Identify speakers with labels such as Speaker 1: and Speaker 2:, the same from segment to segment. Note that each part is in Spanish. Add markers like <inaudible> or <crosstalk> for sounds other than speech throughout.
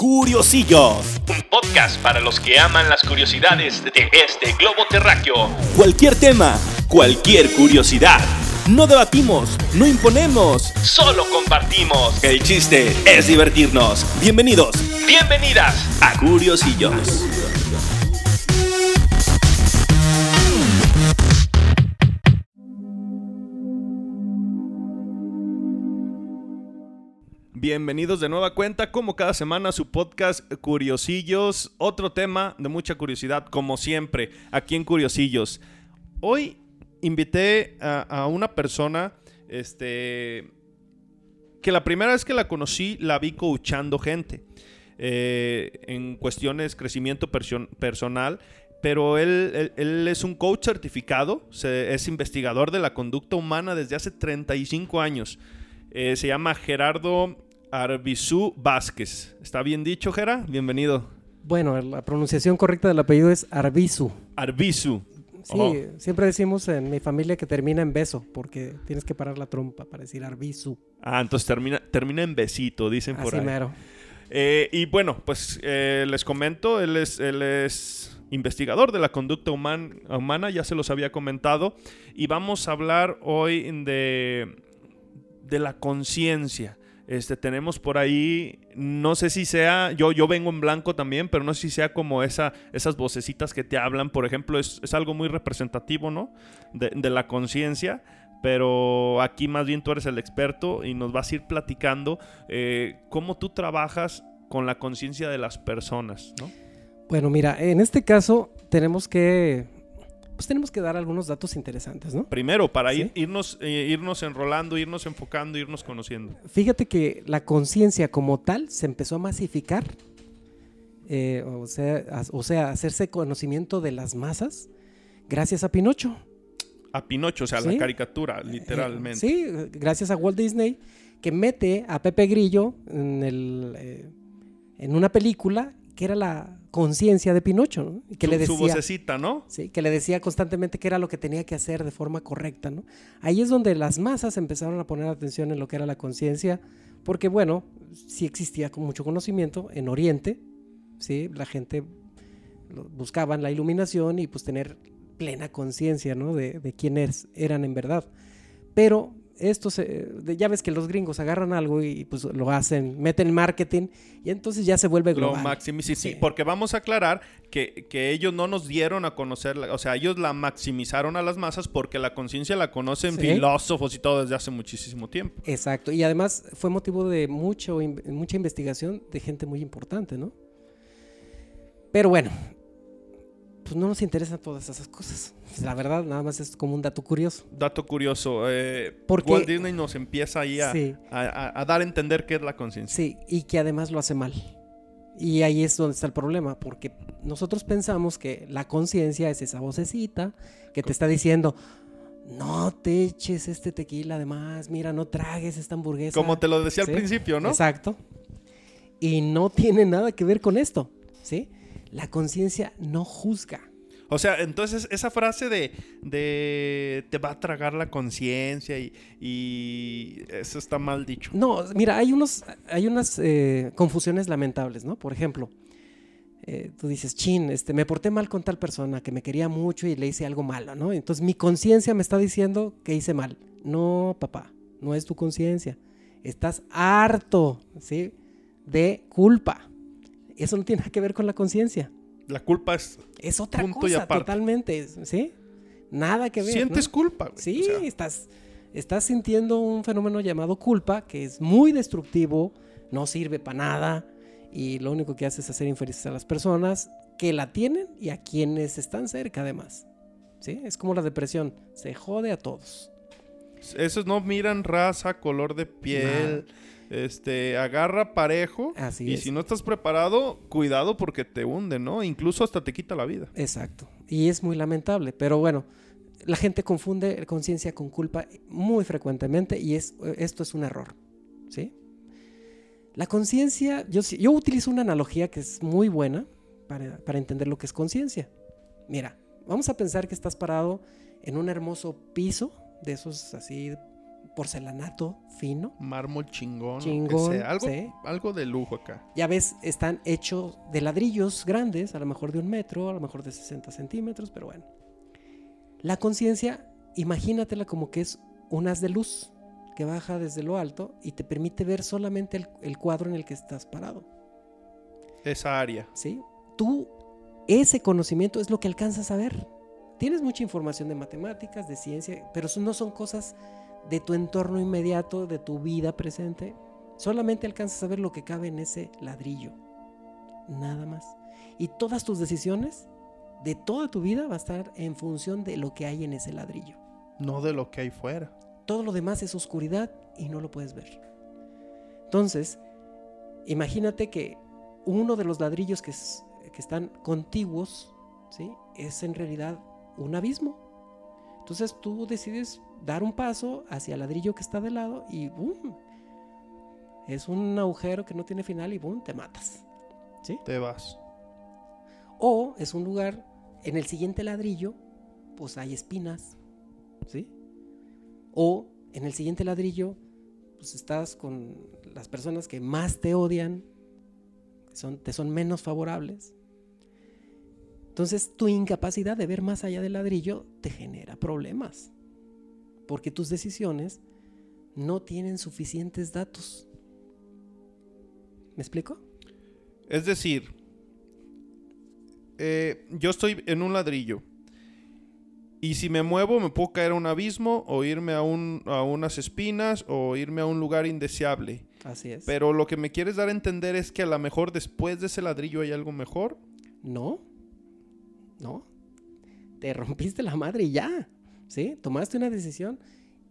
Speaker 1: Curiosillos.
Speaker 2: Un podcast para los que aman las curiosidades de este globo terráqueo.
Speaker 1: Cualquier tema, cualquier curiosidad. No debatimos, no imponemos.
Speaker 2: Solo compartimos.
Speaker 1: El chiste es divertirnos. Bienvenidos
Speaker 2: Bienvenidas.
Speaker 1: a Curiosillos. Bienvenidos de nueva cuenta, como cada semana, su podcast Curiosillos. Otro tema de mucha curiosidad, como siempre, aquí en Curiosillos. Hoy invité a, una persona, este, que la primera vez que la conocí, la vi coachando gente eh, en cuestiones crecimiento perso- personal. Pero él, él- es un coach certificado, es investigador de la conducta humana desde hace 35 años. Eh, se llama Gerardo Arbizú Vázquez. ¿Está bien dicho, Gera? Bienvenido.
Speaker 3: Bueno, la pronunciación correcta del apellido es Arbizu.
Speaker 1: Arbizu.
Speaker 3: Sí,
Speaker 1: Oh.
Speaker 3: siempre decimos en mi familia que termina en beso, porque tienes que parar la trompa para decir Arbizu.
Speaker 1: Ah, entonces termina, termina en besito, dicen por
Speaker 3: Así
Speaker 1: ahí.
Speaker 3: mero.
Speaker 1: Eh, y bueno, pues eh, les comento, él es, él es investigador de la conducta human- humana, ya se los había comentado, y vamos a hablar hoy de, de la conciencia. Este, tenemos por ahí, no sé si sea, yo, yo vengo en blanco también, pero no sé si sea como esa, esas vocecitas que te hablan, por ejemplo, es, es algo muy representativo, ¿no? De, la conciencia, pero aquí más bien tú eres el experto y nos vas a ir platicando eh, cómo tú trabajas con la conciencia de las personas, ¿no?
Speaker 3: Bueno, mira, en este caso tenemos que, pues tenemos que dar algunos datos interesantes, ¿no?
Speaker 1: Primero, para
Speaker 3: Sí.
Speaker 1: ir- irnos, eh, irnos enrolando, irnos enfocando, irnos conociendo.
Speaker 3: Fíjate que la conciencia como tal se empezó a masificar, eh, o, sea, a- o sea, hacerse conocimiento de las masas gracias a Pinocho.
Speaker 1: A Pinocho, o sea,
Speaker 3: Sí.
Speaker 1: la caricatura, literalmente.
Speaker 3: Eh, sí, gracias a Walt Disney, que mete a Pepe Grillo en, el, en una película que era la conciencia de Pinocho, ¿no? Que
Speaker 1: su,
Speaker 3: le
Speaker 1: su
Speaker 3: decía,
Speaker 1: vocecita, ¿no?
Speaker 3: sí, que le decía constantemente qué era lo que tenía que hacer de forma correcta, ¿no? Ahí es donde las masas empezaron a poner atención en lo que era la conciencia, porque bueno, sí existía con mucho conocimiento en Oriente, sí, la gente buscaban la iluminación y pues tener plena conciencia, ¿no? De, de quiénes eran en verdad. Pero esto se, ya ves que los gringos agarran algo y pues lo hacen, meten marketing y entonces ya se vuelve
Speaker 1: Lo
Speaker 3: global.
Speaker 1: maximiza, sí, sí,
Speaker 3: Sí.
Speaker 1: porque vamos a aclarar que, que ellos no nos dieron a conocer, o sea, ellos la maximizaron a las masas porque la conciencia la conocen
Speaker 3: Sí.
Speaker 1: filósofos y todo desde hace muchísimo tiempo.
Speaker 3: Exacto, y además fue motivo de mucho, mucha investigación de gente muy importante, ¿no? Pero bueno, pues no nos interesan todas esas cosas. La verdad, nada más es como un dato curioso.
Speaker 1: Dato curioso, eh,
Speaker 3: Porque-
Speaker 1: Walt Disney nos empieza ahí a,
Speaker 3: Sí.
Speaker 1: a- a- a dar a entender qué es la conciencia.
Speaker 3: Sí, y que además lo hace mal. Y ahí es donde está el problema, porque nosotros pensamos que la conciencia es esa vocecita que te está diciendo, no te eches este tequila además, mira, no tragues esta hamburguesa.
Speaker 1: Como te lo decía
Speaker 3: Sí,
Speaker 1: al principio, ¿no?
Speaker 3: Exacto. Y no tiene nada que ver con esto, ¿sí? La conciencia no juzga.
Speaker 1: O sea, entonces esa frase de, de te va a tragar la conciencia y, y eso está mal dicho.
Speaker 3: No, mira, hay, unos, hay unas eh, confusiones lamentables, ¿no? Por ejemplo, eh, tú dices, chin, este, me porté mal con tal persona que me quería mucho y le hice algo malo, ¿no? Entonces mi conciencia me está diciendo que hice mal. No, papá, no es tu conciencia. Estás harto, ¿sí? De culpa. Eso no tiene nada que ver con la conciencia.
Speaker 1: La culpa es...
Speaker 3: Es otra
Speaker 1: Punto y
Speaker 3: cosa
Speaker 1: aparte.
Speaker 3: totalmente, ¿sí? Nada que ver.
Speaker 1: Sientes
Speaker 3: ¿no?
Speaker 1: culpa. güey.
Speaker 3: Sí,
Speaker 1: O sea,
Speaker 3: estás, estás sintiendo un fenómeno llamado culpa que es muy destructivo, no sirve para nada y lo único que hace es hacer infelices a las personas que la tienen y a quienes están cerca además. ¿Sí? Es como la depresión, se jode a todos.
Speaker 1: esos no miran raza, color de piel. Este, agarra parejo.
Speaker 3: Así
Speaker 1: y
Speaker 3: es.
Speaker 1: si no estás preparado, cuidado porque te hunde, ¿no? Incluso hasta te quita la vida.
Speaker 3: Exacto. Y es muy lamentable, pero bueno, la gente confunde conciencia con culpa muy frecuentemente y es, esto es un error. ¿Sí? La conciencia, yo, yo utilizo una analogía que es muy buena para, para entender lo que es conciencia. Mira, vamos a pensar que estás parado en un hermoso piso de esos así porcelanato fino.
Speaker 1: Mármol chingón.
Speaker 3: Chingón,
Speaker 1: sea. Algo,
Speaker 3: sí.
Speaker 1: algo de lujo acá.
Speaker 3: Ya ves, están hechos de ladrillos grandes, a lo mejor de un metro, a lo mejor de 60 centímetros, pero bueno. La conciencia, imagínatela como que es un haz de luz que baja desde lo alto y te permite ver solamente el, el cuadro en el que estás parado.
Speaker 1: Esa área.
Speaker 3: ¿sí? Tú, ese conocimiento es lo que alcanzas a ver. Tienes mucha información de matemáticas, de ciencia, pero no son cosas de tu entorno inmediato, de tu vida presente. Solamente alcanzas a ver lo que cabe en ese ladrillo. Nada más. Y todas tus decisiones de toda tu vida va a estar en función de lo que hay en ese ladrillo.
Speaker 1: No de lo que hay fuera.
Speaker 3: Todo lo demás es oscuridad y no lo puedes ver. Entonces, imagínate que uno de los ladrillos que, es- que están contiguos, ¿sí? Es en realidad un abismo. Entonces tú decides dar un paso hacia el ladrillo que está de lado y ¡boom! Es un agujero que no tiene final y ¡boom! Te matas. ¿Sí?
Speaker 1: Te vas.
Speaker 3: O es un lugar, en el siguiente ladrillo, pues hay espinas, ¿sí? O en el siguiente ladrillo, pues estás con las personas que más te odian, que son, te son menos favorables. Entonces tu incapacidad de ver más allá del ladrillo te genera problemas, porque tus decisiones no tienen suficientes datos. ¿Me explico?
Speaker 1: Es decir, eh, yo estoy en un ladrillo. Y si me muevo, me puedo caer a un abismo, o irme a, un, a unas espinas, o irme a un lugar indeseable.
Speaker 3: Así es.
Speaker 1: Pero lo que me quieres dar a entender es que a lo mejor después de ese ladrillo hay algo mejor.
Speaker 3: No, no. Te <laughs> rompiste la madre y ya. ¿Sí? Tomaste una decisión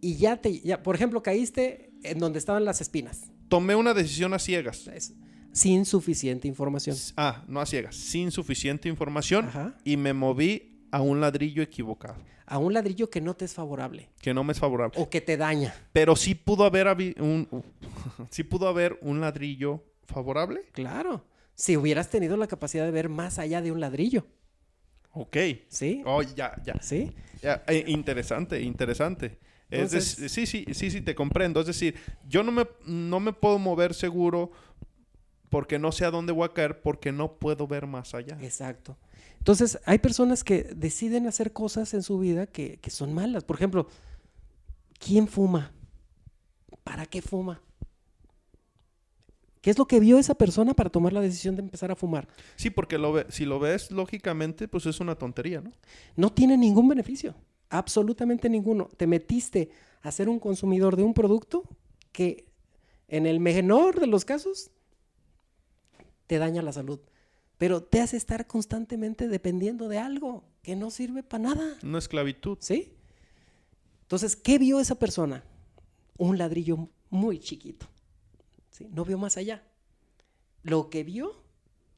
Speaker 3: y ya te. Ya, por ejemplo, caíste en donde estaban las espinas.
Speaker 1: Tomé una decisión a ciegas.
Speaker 3: Es- sin suficiente información.
Speaker 1: Ah, no a ciegas, sin suficiente información.
Speaker 3: Ajá.
Speaker 1: Y me moví a un ladrillo equivocado,
Speaker 3: A un ladrillo que no te es favorable
Speaker 1: que no me es favorable.
Speaker 3: o que te daña.
Speaker 1: Pero sí pudo haber un, <laughs> sí pudo haber un ladrillo favorable.
Speaker 3: Claro. Si hubieras tenido la capacidad de ver más allá de un ladrillo.
Speaker 1: Ok.
Speaker 3: ¿Sí?
Speaker 1: Oh, ya, ya.
Speaker 3: ¿Sí?
Speaker 1: Ya, eh, interesante, interesante. Es
Speaker 3: Entonces-
Speaker 1: dec- sí, sí, sí, sí, te comprendo. Es decir, yo no me, no me puedo mover seguro porque no sé a dónde voy a caer porque no puedo ver más allá.
Speaker 3: Exacto. Entonces, hay personas que deciden hacer cosas en su vida que, que son malas. Por ejemplo, ¿quién fuma? ¿Para qué fuma? ¿Qué es lo que vio esa persona para tomar la decisión de empezar a fumar?
Speaker 1: Sí, porque lo ve- si lo ves lógicamente, pues es una tontería, ¿no?
Speaker 3: No tiene ningún beneficio, absolutamente ninguno. Te metiste a ser un consumidor de un producto que en el menor de los casos te daña la salud, pero te hace estar constantemente dependiendo de algo que no sirve para nada.
Speaker 1: Una esclavitud.
Speaker 3: ¿Sí? Entonces, ¿qué vio esa persona? Un ladrillo muy chiquito. ¿Sí? No vio más allá. Lo que vio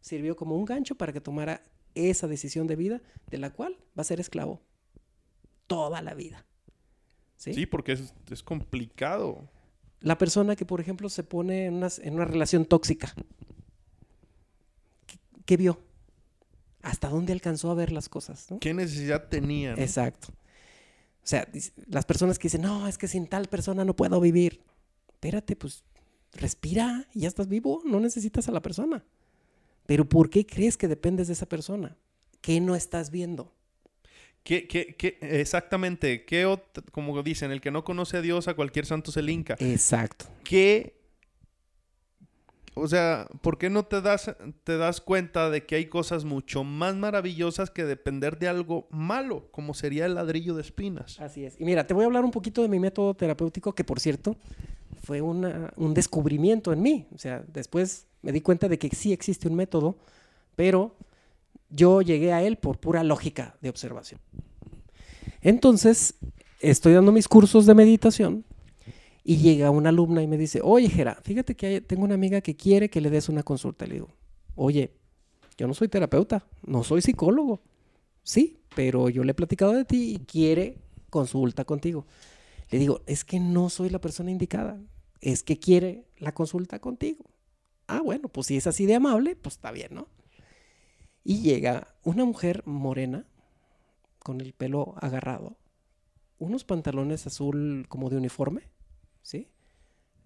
Speaker 3: sirvió como un gancho para que tomara esa decisión de vida de la cual va a ser esclavo toda la vida. ¿Sí?
Speaker 1: Sí, porque es, es complicado.
Speaker 3: La persona que, por ejemplo, se pone en una, en una relación tóxica. ¿Qué, qué vio? ¿Hasta dónde alcanzó a ver las cosas? ¿no?
Speaker 1: ¿Qué necesidad tenía? no?
Speaker 3: Exacto. O sea, las personas que dicen, no, es que sin tal persona no puedo vivir. Espérate, pues respira ya estás vivo, no necesitas a la persona. Pero ¿por qué crees que dependes de esa persona? ¿Qué no estás viendo?
Speaker 1: ¿Qué, qué, qué- exactamente, ¿qué como dicen, el que no conoce a Dios, a cualquier santo se le hinca.
Speaker 3: Exacto.
Speaker 1: ¿Qué? O sea, ¿por qué no te das, te das cuenta de que hay cosas mucho más maravillosas que depender de algo malo, como sería el ladrillo de espinas?
Speaker 3: Así es. Y mira, te voy a hablar un poquito de mi método terapéutico, que por cierto fue un descubrimiento en mí. O sea, después me di cuenta de que sí existe un método, pero yo llegué a él por pura lógica de observación. Entonces, estoy dando mis cursos de meditación y llega una alumna y me dice, oye, Jera, fíjate que tengo una amiga que quiere que le des una consulta. Le digo, oye, yo no soy terapeuta, no soy psicólogo. Sí, pero yo le he platicado de ti y quiere consulta contigo. Le digo, es que no soy la persona indicada, es que quiere la consulta contigo. Ah, bueno, pues si es así de amable, pues está bien, ¿no? Y llega una mujer morena, con el pelo agarrado, unos pantalones azul como de uniforme, ¿sí?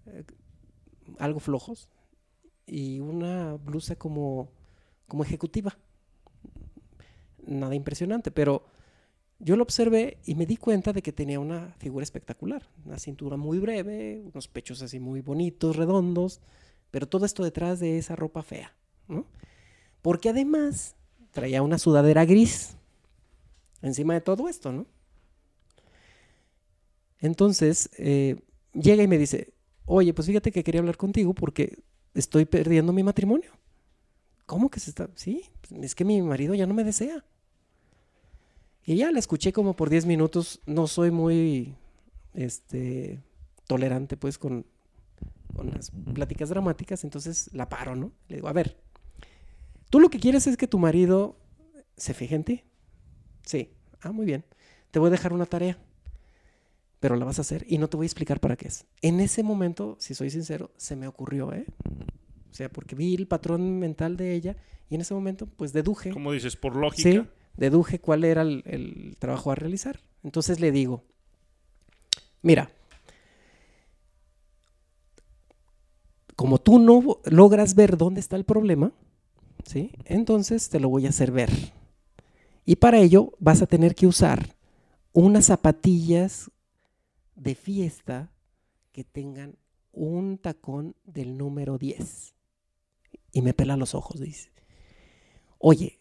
Speaker 3: Eh, algo flojos y una blusa como, como ejecutiva. Nada impresionante, pero yo lo observé y me di cuenta de que tenía una figura espectacular. Una cintura muy breve, unos pechos así muy bonitos, redondos, pero todo esto detrás de esa ropa fea, ¿no? Porque además traía una sudadera gris encima de todo esto, ¿no? Entonces, eh, llega y me dice, oye, pues fíjate que quería hablar contigo porque estoy perdiendo mi matrimonio. ¿Cómo que se está? Sí, es que mi marido ya no me desea. Y ya la escuché como por 10 minutos. No soy muy este, tolerante pues con, con las pláticas dramáticas, entonces la paro, ¿no? Le digo, a ver, tú lo que quieres es que tu marido se fije en ti. Sí, ah, muy bien. Te voy a dejar una tarea, pero la vas a hacer y no te voy a explicar para qué es. En ese momento, si soy sincero, se me ocurrió, ¿eh? O sea, porque vi el patrón mental de ella y en ese momento, pues deduje.
Speaker 1: Como dices, por lógica.
Speaker 3: Sí, deduje cuál era el, trabajo a realizar. Entonces le digo, mira, como tú no logras ver dónde está el problema, ¿sí? Entonces te lo voy a hacer ver. Y para ello vas a tener que usar unas zapatillas de fiesta que tengan un tacón del número 10. Y me pela los ojos, dice. Oye,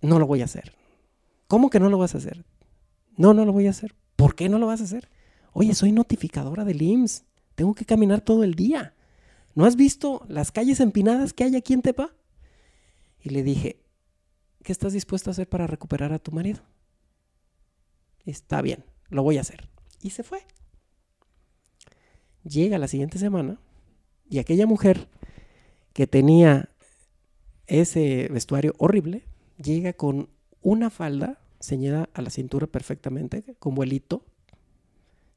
Speaker 3: no lo voy a hacer. ¿Cómo que no lo vas a hacer? No, no lo voy a hacer. ¿Por qué no lo vas a hacer? Oye, soy notificadora del IMSS. Tengo que caminar todo el día. ¿No has visto las calles empinadas que hay aquí en Tepa? Y le dije, ¿qué estás dispuesto a hacer para recuperar a tu marido? Está bien, lo voy a hacer. Y se fue. Llega la siguiente semana y aquella mujer que tenía ese vestuario horrible llega con una falda ceñida a la cintura perfectamente, con vuelito,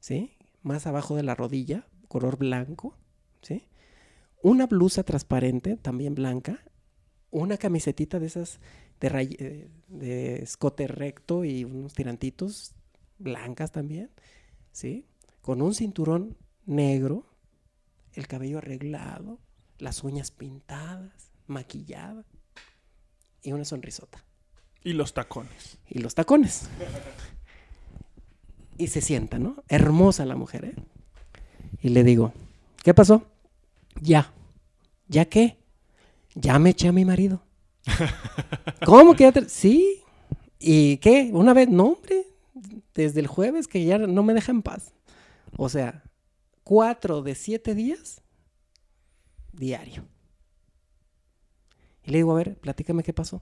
Speaker 3: ¿sí? Más abajo de la rodilla, color blanco, ¿sí? Una blusa transparente, también blanca, una camisetita de esas de, eh, de escote recto y unos tirantitos blancas también, ¿sí? Con un cinturón negro, el cabello arreglado, las uñas pintadas, maquillada y una sonrisota.
Speaker 1: Y los tacones.
Speaker 3: Y los tacones. Y se sienta, ¿no? Hermosa la mujer, ¿eh? Y le digo, ¿qué pasó? Ya. ¿Ya qué? Ya me eché a mi marido. <laughs> ¿Cómo que ya te... Sí. ¿Y qué? Una vez, no, hombre. Desde el jueves que ya no me deja en paz. O sea, cuatro de siete días diario. Y le digo, a ver, platícame qué pasó.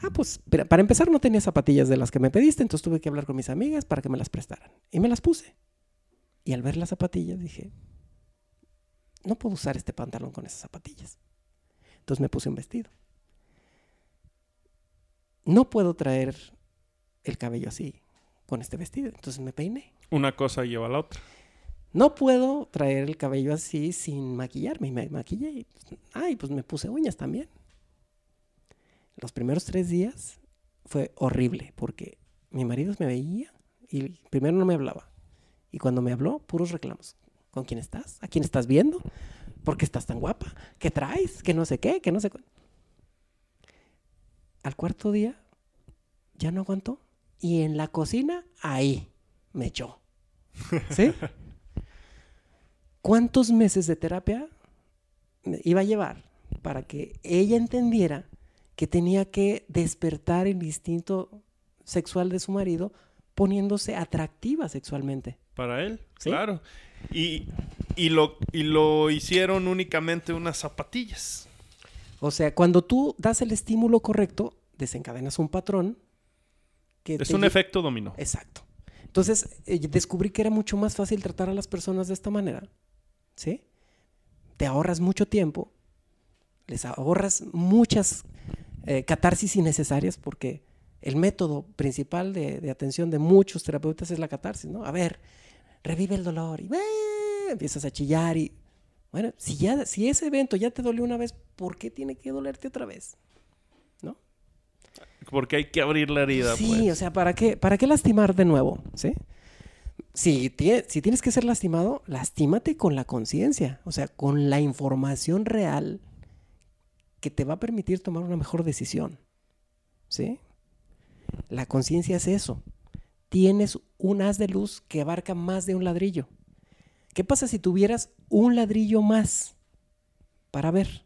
Speaker 3: Ah, pues para empezar no tenía zapatillas de las que me pediste, entonces tuve que hablar con mis amigas para que me las prestaran. Y me las puse. Y al ver las zapatillas dije, no puedo usar este pantalón con esas zapatillas. Entonces me puse un vestido. No puedo traer el cabello así con este vestido, entonces me peiné.
Speaker 1: Una cosa lleva a la otra.
Speaker 3: No puedo traer el cabello así sin maquillarme. Y me maquillé. y, pues, Ay, pues me puse uñas también. Los primeros tres días fue horrible porque mi marido me veía y primero no me hablaba. Y cuando me habló, puros reclamos. ¿Con quién estás? ¿A quién estás viendo? ¿Por qué estás tan guapa? ¿Qué traes? ¿Que no sé qué? ¿Que no sé cu-?" Al cuarto día ya no aguantó. Y en la cocina, ahí me echó. <laughs> ¿Sí? ¿Cuántos meses de terapia me iba a llevar para que ella entendiera que tenía que despertar el instinto sexual de su marido poniéndose atractiva sexualmente?
Speaker 1: Para él,
Speaker 3: Sí.
Speaker 1: claro. Y, y, lo, y lo hicieron únicamente unas zapatillas.
Speaker 3: O sea, cuando tú das el estímulo correcto, desencadenas un patrón que
Speaker 1: Es un efecto dominó.
Speaker 3: Exacto. Entonces, eh, descubrí que era mucho más fácil tratar a las personas de esta manera. ¿Sí? Te ahorras mucho tiempo, les ahorras muchas eh, catarsis innecesarias porque el método principal de, de atención de muchos terapeutas es la catarsis, ¿no? A ver, revive el dolor y ¡eh! empiezas a chillar y... Bueno, si, ya, si ese evento ya te dolió una vez, ¿por qué tiene que dolerte otra vez? ¿No?
Speaker 1: Porque hay que abrir la herida.
Speaker 3: Sí,
Speaker 1: pues.
Speaker 3: o sea, ¿para qué, ¿para qué lastimar de nuevo? ¿Sí? si, si tienes que ser lastimado, lastímate con la conciencia, o sea, con la información real que te va a permitir tomar una mejor decisión. ¿Sí? La conciencia es eso. Tienes un haz de luz que abarca más de un ladrillo. ¿Qué pasa si tuvieras un ladrillo más para ver?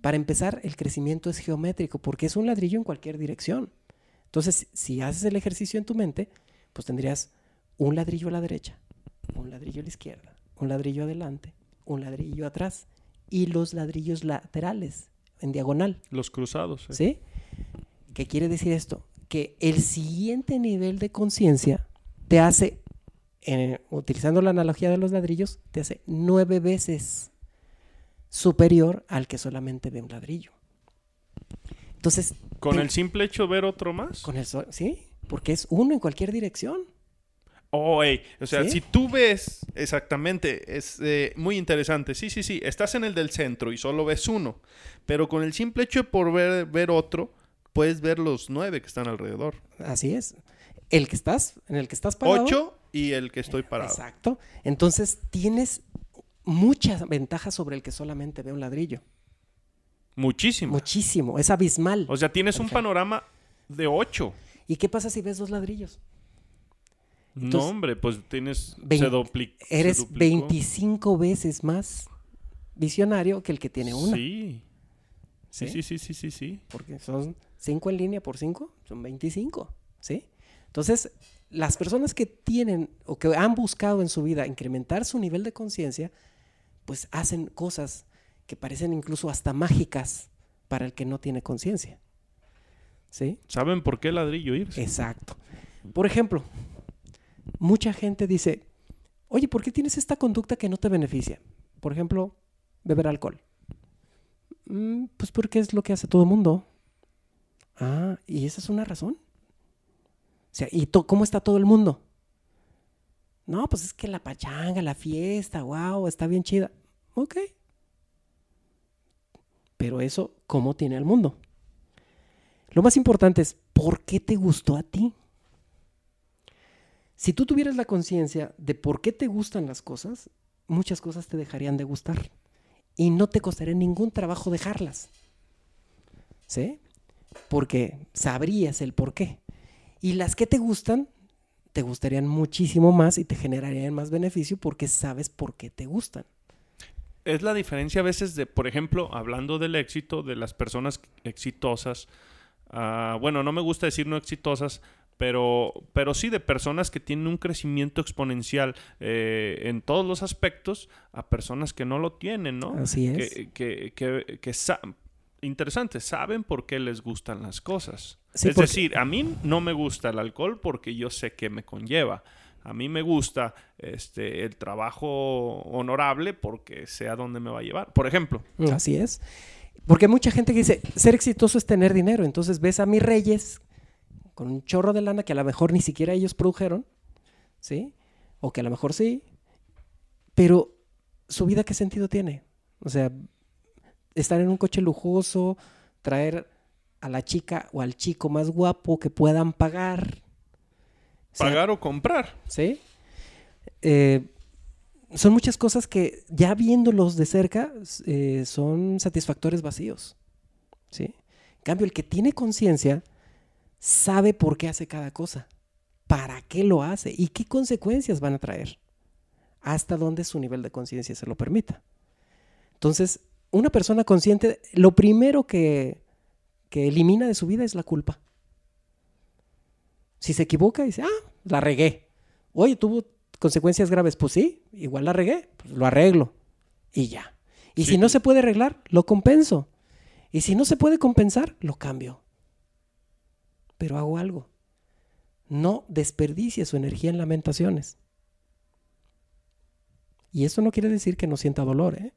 Speaker 3: Para empezar, el crecimiento es geométrico porque es un ladrillo en cualquier dirección. Entonces, si haces el ejercicio en tu mente, pues tendrías un ladrillo a la derecha, un ladrillo a la izquierda, un ladrillo adelante, un ladrillo atrás y los ladrillos laterales en diagonal.
Speaker 1: Los cruzados. eh.
Speaker 3: ¿Sí? ¿Qué quiere decir esto? Que el siguiente nivel de conciencia te hace, utilizando la analogía de los ladrillos, te hace nueve veces superior al que solamente ve un ladrillo. Entonces,
Speaker 1: Con
Speaker 3: te-
Speaker 1: el simple hecho de ver otro más.
Speaker 3: con el ¿sí? Porque es uno en cualquier dirección.
Speaker 1: Oh, O sea,
Speaker 3: ¿Sí?
Speaker 1: si tú ves exactamente, es eh, muy interesante. Sí, sí, sí. Estás en el del centro y solo ves uno. Pero con el simple hecho de por ver, ver otro, puedes ver los nueve que están alrededor.
Speaker 3: Así es. El que estás, en el que estás parado.
Speaker 1: Ocho y el que estoy parado.
Speaker 3: Exacto. Entonces tienes muchas ventajas sobre el que solamente ve un ladrillo.
Speaker 1: Muchísimo.
Speaker 3: Muchísimo. Es abismal.
Speaker 1: O sea, tienes un panorama de ocho.
Speaker 3: ¿Y qué pasa si ves dos ladrillos?
Speaker 1: No,
Speaker 3: Entonces,
Speaker 1: hombre, pues tienes... se
Speaker 3: Eres
Speaker 1: duplicó.
Speaker 3: 25 veces más visionario que el que tiene una.
Speaker 1: Sí. Sí,
Speaker 3: ¿Sí?
Speaker 1: sí, sí, sí, sí, sí.
Speaker 3: Porque son 5 en línea por 5, son 25. ¿Sí? Entonces, las personas que tienen o que han buscado en su vida incrementar su nivel de conciencia, pues hacen cosas que parecen incluso hasta mágicas para el que no tiene conciencia. ¿Sí?
Speaker 1: ¿Saben por qué ladrillo irse?
Speaker 3: Exacto. Por ejemplo, mucha gente dice, oye, ¿por qué tienes esta conducta que no te beneficia? Por ejemplo, beber alcohol. "Mm, pues porque es lo que hace todo el mundo. Ah, ¿y esa es una razón? O sea, ¿y cómo está todo el mundo? No, pues es que la pachanga, la fiesta, wow, está bien chida. Ok. Pero eso, ¿cómo tiene el mundo? Lo más importante es, ¿por qué te gustó a ti? Si tú tuvieras la conciencia de por qué te gustan las cosas, muchas cosas te dejarían de gustar. Y no te costaría ningún trabajo dejarlas. ¿Sí? Porque sabrías el por qué. Y las que te gustan, te gustarían muchísimo más y te generarían más beneficio porque sabes por qué te gustan.
Speaker 1: Es la diferencia a veces de, por ejemplo, hablando del éxito, de las personas exitosas. ah, bueno, no me gusta decir no exitosas, pero, pero sí de personas que tienen un crecimiento exponencial eh, en todos los aspectos a personas que no lo tienen, ¿no?
Speaker 3: Así es.
Speaker 1: Que, que, que, que sa- interesante, saben por qué les gustan las cosas.
Speaker 3: Sí,
Speaker 1: es
Speaker 3: porque-
Speaker 1: decir, a mí no me gusta el alcohol porque yo sé que me conlleva. A mí me gusta este, el trabajo honorable porque sé a dónde me va a llevar. Por ejemplo,
Speaker 3: Así es. Porque hay mucha gente que dice, ser exitoso es tener dinero. Entonces ves a mis reyes con un chorro de lana que a lo mejor ni siquiera ellos produjeron, ¿sí? O que a lo mejor sí. Pero su vida, ¿qué sentido tiene? O sea, estar en un coche lujoso, traer a la chica o al chico más guapo que puedan pagar. O sea,
Speaker 1: pagar o comprar.
Speaker 3: ¿sí? Eh, son muchas cosas que ya viéndolos de cerca eh, son satisfactores vacíos, ¿sí? En cambio, el que tiene conciencia sabe por qué hace cada cosa, para qué lo hace y qué consecuencias van a traer, hasta donde su nivel de conciencia se lo permita. Entonces, una persona consciente, lo primero que, que elimina de su vida es la culpa. Si se equivoca, dice, ah, la regué. Oye, tuvo consecuencias graves. Pues sí, igual la regué, pues lo arreglo. Y ya. Y
Speaker 1: Sí.
Speaker 3: si no se puede arreglar, lo compenso. Y si no se puede compensar, lo cambio. Pero hago algo. No desperdicie su energía en lamentaciones. Y eso no quiere decir que no sienta dolor, ¿eh?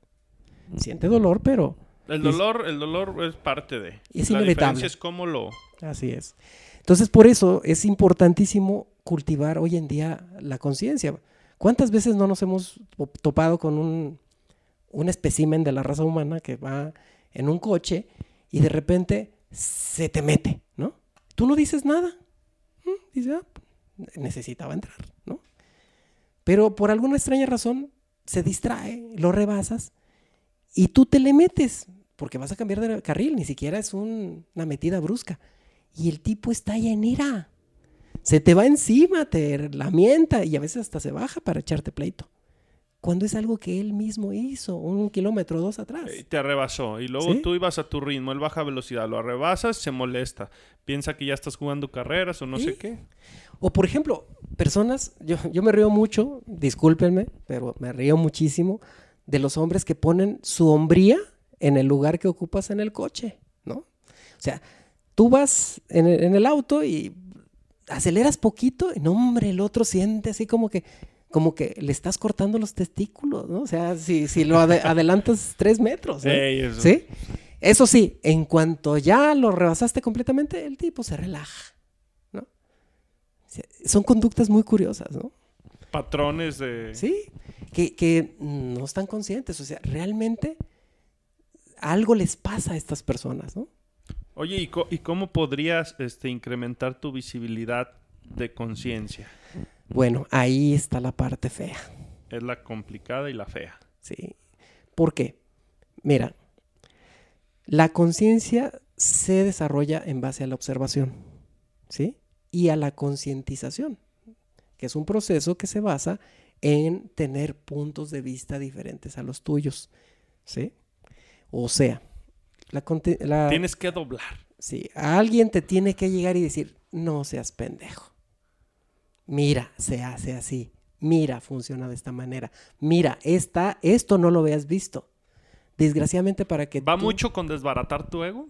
Speaker 3: Siente dolor, pero
Speaker 1: El
Speaker 3: Es-
Speaker 1: dolor, el dolor es parte de.
Speaker 3: Es
Speaker 1: la
Speaker 3: inevitable.
Speaker 1: diferencia es cómo lo.
Speaker 3: Así es. Entonces, por eso es importantísimo cultivar hoy en día la conciencia. ¿Cuántas veces no nos hemos to- topado con un, un espécimen de la raza humana que va en un coche y de repente se te mete. Tú no dices nada. Mm, Dices, ah, necesitaba entrar, ¿no? Pero por alguna extraña razón se distrae, lo rebasas y tú te le metes porque vas a cambiar de carril, ni siquiera es un- una metida brusca. Y el tipo está ira. Se te va encima, te lamenta y a veces hasta se baja para echarte pleito. Cuando es algo que él mismo hizo, un kilómetro o dos atrás.
Speaker 1: Y te rebasó. Y luego
Speaker 3: ¿Sí?
Speaker 1: tú ibas a tu ritmo, él baja velocidad, lo rebasas, se molesta. Piensa que ya estás jugando carreras o no sé qué.
Speaker 3: O por ejemplo, personas, yo, yo me río mucho, discúlpenme, pero me río muchísimo de los hombres que ponen su hombría en el lugar que ocupas en el coche, ¿no? O sea, tú vas en el, en el auto y aceleras poquito y no, hombre, el otro siente así como que, como que le estás cortando los testículos, ¿no? O sea, si, si lo ade- <laughs> adelantas tres metros,
Speaker 1: eso.
Speaker 3: ¿Sí? Eso sí, en cuanto ya lo rebasaste completamente, el tipo se relaja, ¿no? Son conductas muy curiosas, ¿no?
Speaker 1: Patrones de...
Speaker 3: Sí, que, que no están conscientes, o sea, realmente algo les pasa a estas personas, ¿no?
Speaker 1: Oye, ¿y, co- y cómo podrías este, incrementar tu visibilidad de conciencia?
Speaker 3: Bueno, ahí está la parte fea,
Speaker 1: Es la complicada y la fea.
Speaker 3: ¿sí? ¿Por qué? Mira, la conciencia se desarrolla en base a la observación, ¿sí? Y a la concientización, que es un proceso que se basa en tener puntos de vista diferentes a los tuyos, ¿sí? O sea, la,
Speaker 1: Tienes que doblar.
Speaker 3: Sí, a alguien te tiene que llegar y decir, no seas pendejo. Mira, se hace así. Mira, funciona de esta manera. Mira, esta, esto no lo habías visto. Desgraciadamente para que
Speaker 1: ¿Va
Speaker 3: tú-
Speaker 1: mucho con desbaratar tu ego?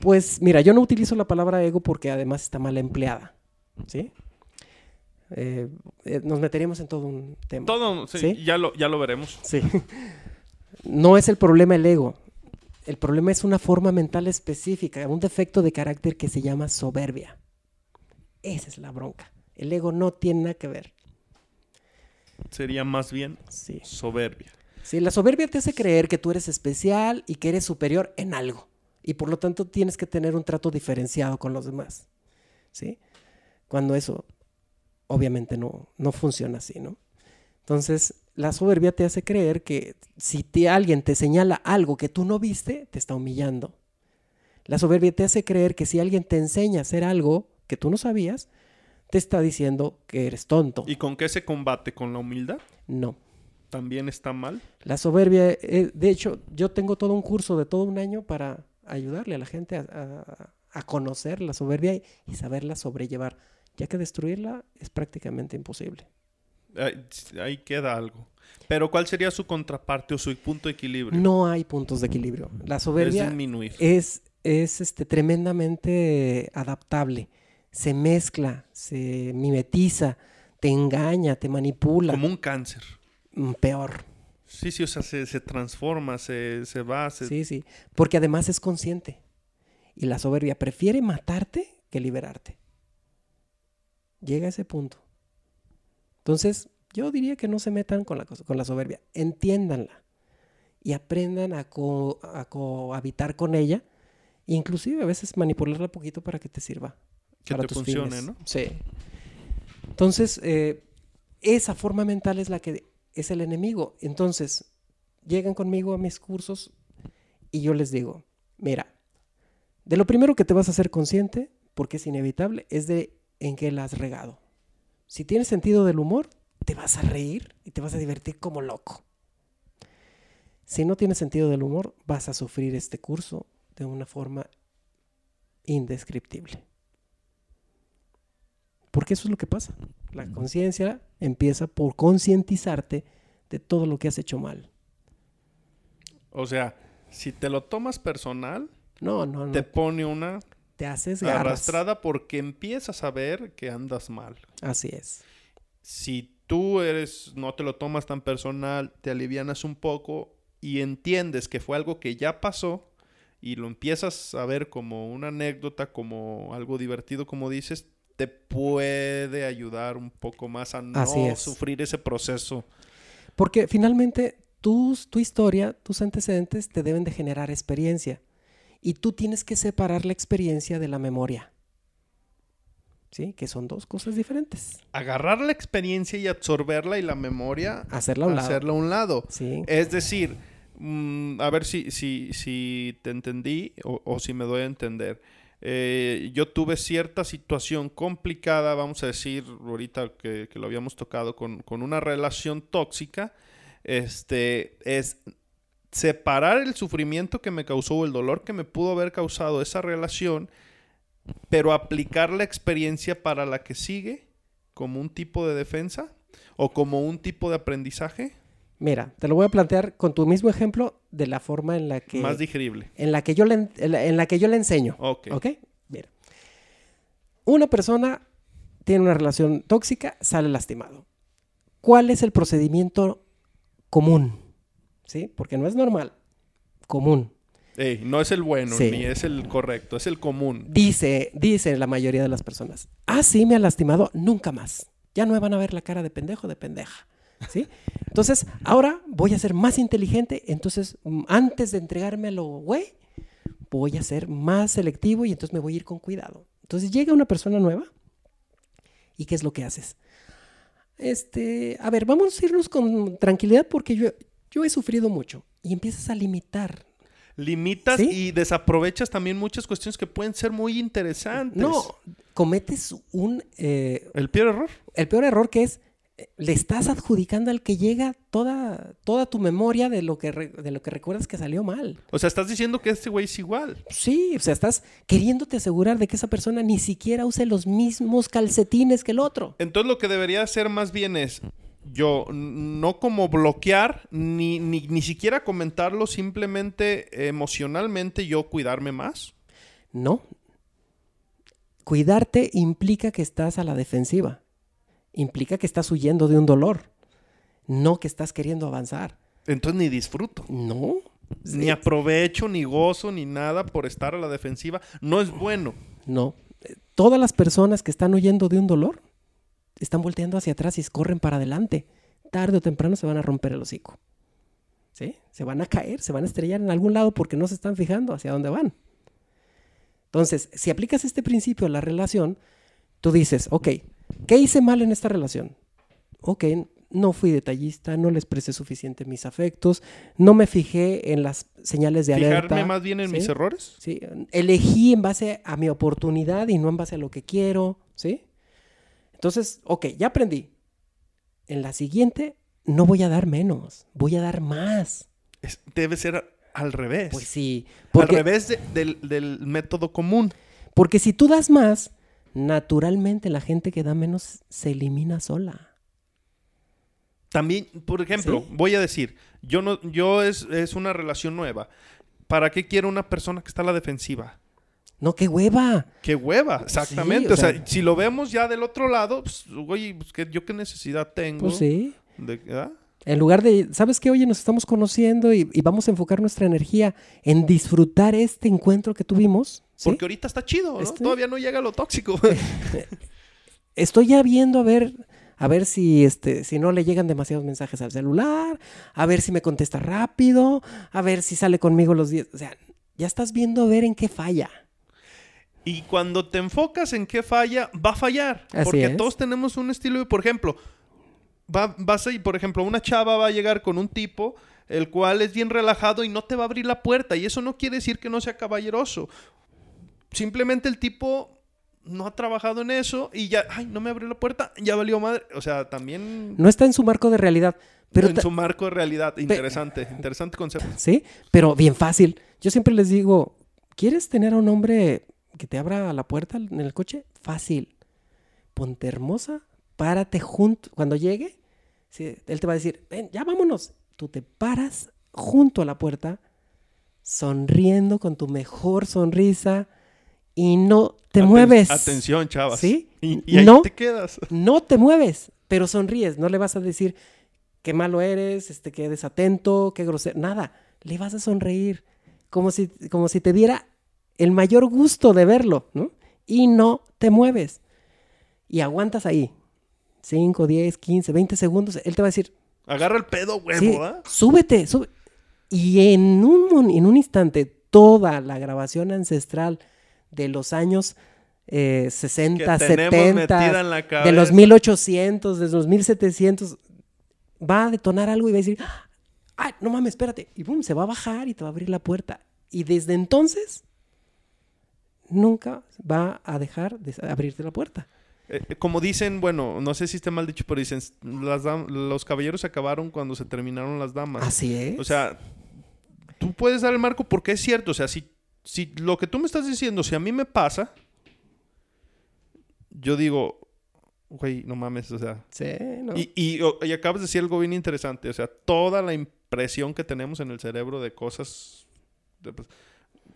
Speaker 3: Pues mira, yo no utilizo la palabra ego porque además está mal empleada. ¿Sí? Eh, eh, nos meteríamos en todo un tema.
Speaker 1: Todo, sí,
Speaker 3: ¿Sí?
Speaker 1: Ya, lo, ya lo veremos.
Speaker 3: Sí. No es el problema el ego. El problema es una forma mental específica, un defecto de carácter que se llama soberbia. Esa es la bronca. El ego no tiene nada que ver.
Speaker 1: Sería más bien
Speaker 3: Sí.
Speaker 1: soberbia.
Speaker 3: Sí, la soberbia te hace creer que tú eres especial y que eres superior en algo. Y por lo tanto tienes que tener un trato diferenciado con los demás. ¿Sí? Cuando eso obviamente no, no funciona así, ¿no? Entonces, la soberbia te hace creer que si te- alguien te señala algo que tú no viste, te está humillando. La soberbia te hace creer que si alguien te enseña a hacer algo que tú no sabías, te está diciendo que eres tonto.
Speaker 1: ¿Y con qué se combate? ¿Con la humildad?
Speaker 3: No.
Speaker 1: ¿También está mal?
Speaker 3: La soberbia, eh, de hecho, yo tengo todo un curso de todo un año para ayudarle a la gente a, a- a conocer la soberbia y, y saberla sobrellevar, ya que destruirla es prácticamente imposible.
Speaker 1: Ahí, ahí queda algo. Pero ¿cuál sería su contraparte o su punto de equilibrio?
Speaker 3: No hay puntos de equilibrio. La
Speaker 1: es
Speaker 3: soberbia
Speaker 1: disminuir.
Speaker 3: es, es este, tremendamente adaptable. Se mezcla, se mimetiza, te engaña, te manipula.
Speaker 1: Como un cáncer.
Speaker 3: Mm, Peor.
Speaker 1: Sí, sí, o sea, se, se transforma, se, se va, se...
Speaker 3: Sí, sí. Porque además es consciente. Y la soberbia prefiere matarte que liberarte. Llega a ese punto. Entonces, yo diría que no se metan con la, con la soberbia. Entiéndanla. Y aprendan a, co- a cohabitar con ella. Inclusive a veces manipularla un poquito para que te sirva.
Speaker 1: Que
Speaker 3: para
Speaker 1: te
Speaker 3: tus
Speaker 1: funcione,
Speaker 3: fines.
Speaker 1: ¿no?
Speaker 3: Sí. Entonces, eh, esa forma mental es la que es el enemigo. Entonces, llegan conmigo a mis cursos y yo les digo, mira, de lo primero que te vas a hacer consciente, porque es inevitable, es de en qué la has regado. Si tienes sentido del humor, te vas a reír y te vas a divertir como loco. Si no tienes sentido del humor, vas a sufrir este curso de una forma indescriptible. Porque eso es lo que pasa. La conciencia empieza por concientizarte de todo lo que has hecho mal.
Speaker 1: O sea, si te lo tomas personal,
Speaker 3: No, no, no.
Speaker 1: te
Speaker 3: Te,
Speaker 1: pone una
Speaker 3: haces garras.
Speaker 1: arrastrada porque empiezas a ver que andas mal.
Speaker 3: Así es.
Speaker 1: Si tú eres, no te lo tomas tan personal, te alivianas un poco y entiendes que fue algo que ya pasó y lo empiezas a ver como una anécdota, como algo divertido, como dices, te puede ayudar un poco más a no
Speaker 3: Así es.
Speaker 1: sufrir ese proceso.
Speaker 3: Porque finalmente tus, tu historia, tus antecedentes te deben de generar experiencia. Y tú tienes que separar la experiencia de la memoria. ¿sí? Que son dos cosas diferentes.
Speaker 1: Agarrar la experiencia y absorberla y la memoria,
Speaker 3: Hacerla a un lado.
Speaker 1: a un lado.
Speaker 3: Sí.
Speaker 1: Es decir, mm, a ver si, si, si te entendí o, o si me doy a entender. Eh, yo tuve cierta situación complicada, vamos a decir, ahorita que, lo habíamos tocado, con, con una relación tóxica. Este es separar el sufrimiento que me causó o el dolor que me pudo haber causado esa relación, pero aplicar la experiencia para la que sigue como un tipo de defensa o como un tipo de aprendizaje
Speaker 3: Mira, te lo voy a plantear con tu mismo ejemplo de la forma en la que,
Speaker 1: más digerible.
Speaker 3: en la que, yo, le, en la- en la que yo le enseño.
Speaker 1: Ok.
Speaker 3: ¿Ok? Mira. Una persona tiene una relación tóxica, sale lastimado. ¿Cuál es el procedimiento común? ¿Sí? Porque no es normal. Común.
Speaker 1: Ey, no es el bueno,
Speaker 3: Sí.
Speaker 1: ni es el correcto, es el común.
Speaker 3: Dice, dice la mayoría de las personas. Ah, sí, me ha lastimado. Nunca más. Ya no me van a ver la cara de pendejo, de pendeja. ¿Sí? Entonces, ahora voy a ser más inteligente. Entonces, mm, antes de entregármelo, güey, voy a ser más selectivo y entonces me voy a ir con cuidado. Entonces llega una persona nueva y ¿qué es lo que haces? Este, a ver, vamos a irnos con tranquilidad porque yo, yo he sufrido mucho y empiezas a limitar.
Speaker 1: Limitas
Speaker 3: ¿Sí?
Speaker 1: y desaprovechas también muchas cuestiones que pueden ser muy interesantes.
Speaker 3: No, cometes un, eh,
Speaker 1: El peor error.
Speaker 3: el peor error que es le estás adjudicando al que llega toda, toda tu memoria de lo, que re- de lo que recuerdas que salió mal.
Speaker 1: O sea, estás diciendo que este güey es igual.
Speaker 3: Sí, o sea, estás queriéndote asegurar de que esa persona ni siquiera use los mismos calcetines que el otro.
Speaker 1: Entonces lo que debería hacer más bien es yo no como bloquear ni, ni, ni siquiera comentarlo, simplemente emocionalmente yo cuidarme más.
Speaker 3: No. Cuidarte implica que estás a la defensiva. Implica que estás huyendo de un dolor. No que estás queriendo avanzar.
Speaker 1: Entonces ni disfruto.
Speaker 3: No.
Speaker 1: Ni aprovecho, ni gozo, ni nada por estar a la defensiva. No es bueno.
Speaker 3: No. Todas las personas que están huyendo de un dolor están volteando hacia atrás y corren para adelante. Tarde o temprano se van a romper el hocico. ¿Sí? Se van a caer, se van a estrellar en algún lado porque no se están fijando hacia dónde van. Entonces, si aplicas este principio a la relación, tú dices, ok, ¿qué hice mal en esta relación? Ok, no fui detallista, no les presté suficiente mis afectos, no me fijé en las señales de alerta.
Speaker 1: Fijarme más bien en
Speaker 3: ¿sí?
Speaker 1: mis errores.
Speaker 3: ¿sí? Elegí en base a mi oportunidad y no en base a lo que quiero, ¿sí? Entonces, ok, ya aprendí. En la siguiente no voy a dar menos, voy a dar más.
Speaker 1: Es- debe ser al revés.
Speaker 3: Pues sí,
Speaker 1: al
Speaker 3: porque,
Speaker 1: revés de- del, del método común.
Speaker 3: porque si tú das más, naturalmente la gente que da menos se elimina sola.
Speaker 1: También, por ejemplo,
Speaker 3: Sí.
Speaker 1: voy a decir, yo no, yo es, es una relación nueva. ¿Para qué quiero una persona que está a la defensiva?
Speaker 3: No, qué hueva.
Speaker 1: Qué hueva, exactamente.
Speaker 3: o
Speaker 1: o sea,
Speaker 3: sea-
Speaker 1: si lo vemos ya del otro lado, pues, oye, pues, ¿qué- ¿yo qué necesidad tengo?
Speaker 3: Pues sí.
Speaker 1: de- ¿ah?
Speaker 3: En lugar de, ¿sabes qué? Oye, nos estamos conociendo y, y vamos a enfocar nuestra energía en disfrutar este encuentro que tuvimos. ¿sí?
Speaker 1: Porque ahorita está chido, ¿no?
Speaker 3: Este-
Speaker 1: Todavía no llega lo tóxico. <laughs>
Speaker 3: estoy ya viendo a ver a ver si este si no le llegan demasiados mensajes al celular, a ver si me contesta rápido, a ver si sale conmigo los días, o sea, ya estás viendo a ver en qué falla.
Speaker 1: y cuando te enfocas en qué falla, va a fallar.
Speaker 3: Así
Speaker 1: porque
Speaker 3: es.
Speaker 1: todos tenemos un estilo de, por ejemplo, va, vas a ir, por ejemplo, una chava va a llegar con un tipo el cual es bien relajado y no te va a abrir la puerta. Y eso no quiere decir que no sea caballeroso. Simplemente el tipo no ha trabajado en eso y ya, ay, no me abrió la puerta, ya valió madre. O sea, también
Speaker 3: No está en su marco de realidad, pero
Speaker 1: en su marco de realidad. Interesante, interesante concepto. <laughs>
Speaker 3: sí, pero bien fácil. Yo siempre les digo, ¿quieres tener a un hombre que te abra la puerta en el coche? Fácil. Ponte hermosa, párate junto cuando llegue. sí, él te va a decir, ven, ya vámonos. Tú te paras junto a la puerta, sonriendo con tu mejor sonrisa y no te
Speaker 1: Aten-
Speaker 3: mueves.
Speaker 1: Atención, chavas.
Speaker 3: ¿Sí?
Speaker 1: Y, y ahí
Speaker 3: No.
Speaker 1: te quedas. <laughs>
Speaker 3: No te mueves, pero sonríes. No le vas a decir qué malo eres, este, qué desatento, qué grosero. Nada. Le vas a sonreír como si, como si te diera el mayor gusto de verlo, ¿no? Y no te mueves. Y aguantas ahí. 5, 10, 15, 20 segundos. Él te va a decir,
Speaker 1: Agarra el pedo, huevo,
Speaker 3: Sí,
Speaker 1: ¿ah?
Speaker 3: súbete, sube. Y en un, en un instante, toda la grabación ancestral de los años eh, 60,
Speaker 1: Que tenemos metida
Speaker 3: 70,
Speaker 1: en la
Speaker 3: de los
Speaker 1: cabeza.
Speaker 3: 1800, de los 1700, va a detonar algo y va a decir, ¡ay, no mames, espérate! Y boom, se va a bajar y te va a abrir la puerta. Y desde entonces, nunca va a dejar de abrirte la puerta.
Speaker 1: Eh, eh, como dicen, bueno, no sé si esté mal dicho, pero dicen, las los caballeros se acabaron cuando se terminaron las damas.
Speaker 3: Así es.
Speaker 1: O sea, tú puedes dar el marco porque es cierto. O sea, si, si lo que tú me estás diciendo, si a mí me pasa, yo digo, güey, no mames, o sea.
Speaker 3: sí, ¿no?
Speaker 1: Y, y, acabas de decir algo bien interesante. O sea, toda la impresión que tenemos en el cerebro de cosas. de, pues,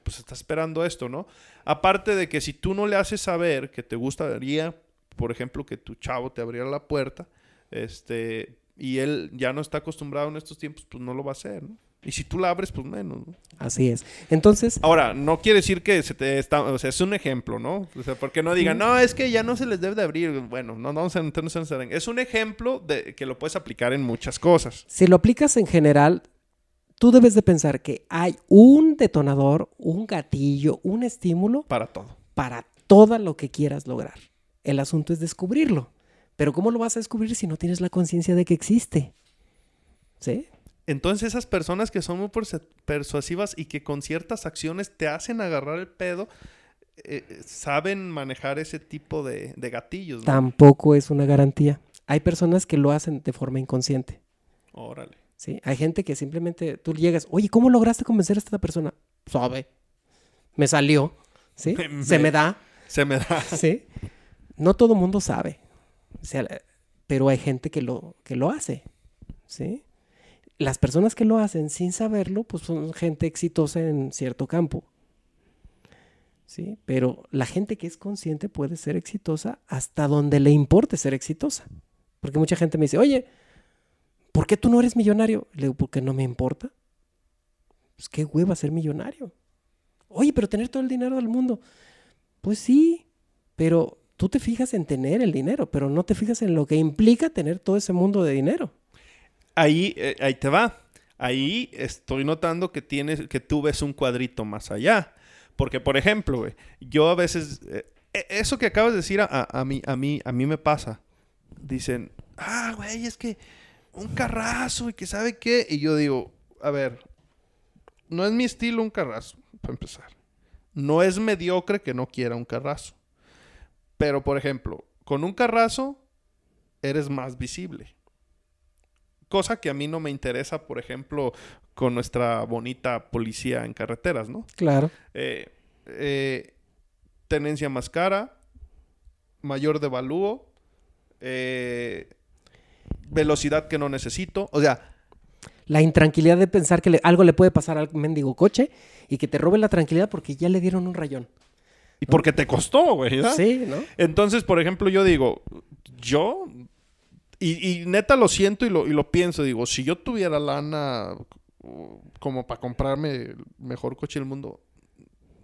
Speaker 1: pues está esperando esto, ¿no? Aparte de que si tú no le haces saber que te gustaría, por ejemplo, que tu chavo te abriera la puerta, este, y él ya no está acostumbrado en estos tiempos, pues no lo va a hacer, ¿no? Y si tú la abres, pues menos, ¿no?
Speaker 3: Así es. Entonces,
Speaker 1: Ahora, no quiere decir que se te está, o sea, es un ejemplo, ¿no? O sea, porque no digan, no, es que ya no se les debe de abrir. Bueno, no, no ese arengue. Es un ejemplo de que lo puedes aplicar en muchas cosas.
Speaker 3: si lo aplicas en general, tú debes de pensar que hay un detonador, un gatillo, un estímulo
Speaker 1: Para todo.
Speaker 3: para todo lo que quieras lograr. El asunto es descubrirlo. Pero ¿cómo lo vas a descubrir si no tienes la conciencia de que existe? ¿Sí?
Speaker 1: Entonces, esas personas que son muy persu- persuasivas y que con ciertas acciones te hacen agarrar el pedo, eh, saben manejar ese tipo de, de gatillos, ¿no?
Speaker 3: Tampoco es una garantía. Hay personas que lo hacen de forma inconsciente.
Speaker 1: Órale.
Speaker 3: ¿sí? Hay gente que simplemente tú llegas, oye, ¿cómo lograste convencer a esta persona? Sabe. Me salió. ¿sí?
Speaker 1: Me- <laughs>
Speaker 3: Se
Speaker 1: me
Speaker 3: da.
Speaker 1: Se me da.
Speaker 3: ¿sí? No todo mundo sabe. O sea, pero hay gente que lo, que lo hace. ¿sí? Las personas que lo hacen sin saberlo, pues son gente exitosa en cierto campo. ¿sí? Pero la gente que es consciente puede ser exitosa hasta donde le importe ser exitosa. Porque mucha gente me dice, oye, ¿por qué tú no eres millonario? Le digo, porque no me importa. Pues qué hueva ser millonario. Oye, pero tener todo el dinero del mundo. Pues sí, pero tú te fijas en tener el dinero, pero no te fijas en lo que implica tener todo ese mundo de dinero.
Speaker 1: Ahí, eh, ahí te va. Ahí estoy notando que tienes, que tú ves un cuadrito más allá. Porque, por ejemplo, yo a veces, eh, eh, eso que acabas de decir a, a- a mí, a mí, a mí me pasa. Dicen, ah, güey, es que un carrazo y que sabe qué. Y yo digo, a ver, no es mi estilo un carrazo, para empezar. No es mediocre que no quiera un carrazo. Pero, por ejemplo, con un carrazo eres más visible. Cosa que a mí no me interesa, por ejemplo, con nuestra bonita policía en carreteras, ¿no?
Speaker 3: Claro.
Speaker 1: Eh, eh, tenencia más cara, mayor devalúo, eh, velocidad que no necesito. O sea,
Speaker 3: La intranquilidad de pensar que le- algo le puede pasar al mendigo coche y que te robe la tranquilidad porque ya le dieron un rayón.
Speaker 1: Y porque te costó, güey. ¿verdad?
Speaker 3: Sí, ¿no?
Speaker 1: Entonces, por ejemplo, yo digo, yo, y, y neta lo siento y lo, y lo pienso, digo, si yo tuviera lana uh, como para comprarme el mejor coche del mundo,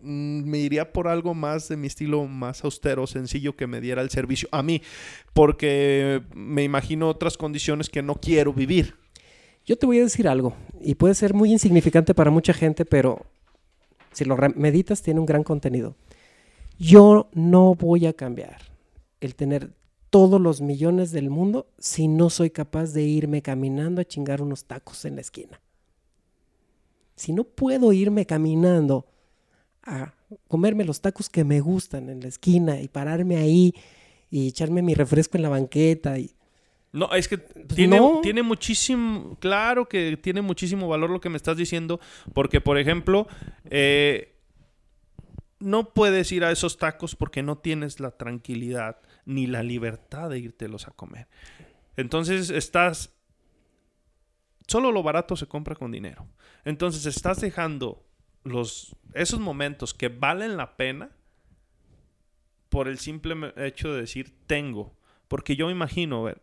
Speaker 1: mm, me iría por algo más de mi estilo más austero, sencillo, que me diera el servicio a mí, porque me imagino otras condiciones que no quiero vivir.
Speaker 3: Yo te voy a decir algo, y puede ser muy insignificante para mucha gente, pero si lo meditas tiene un gran contenido. Yo no voy a cambiar el tener todos los millones del mundo si no soy capaz de irme caminando a chingar unos tacos en la esquina. Si no puedo irme caminando a comerme los tacos que me gustan en la esquina y pararme ahí y echarme mi refresco en la banqueta y
Speaker 1: No, es que tiene,
Speaker 3: no.
Speaker 1: tiene muchísimo, claro que tiene muchísimo valor lo que me estás diciendo, porque por ejemplo, eh, no puedes ir a esos tacos porque no tienes la tranquilidad ni la libertad de írtelos a comer. Entonces estás, solo lo barato se compra con dinero. Entonces estás dejando los, esos momentos que valen la pena por el simple hecho de decir tengo. Porque yo me imagino, a ver,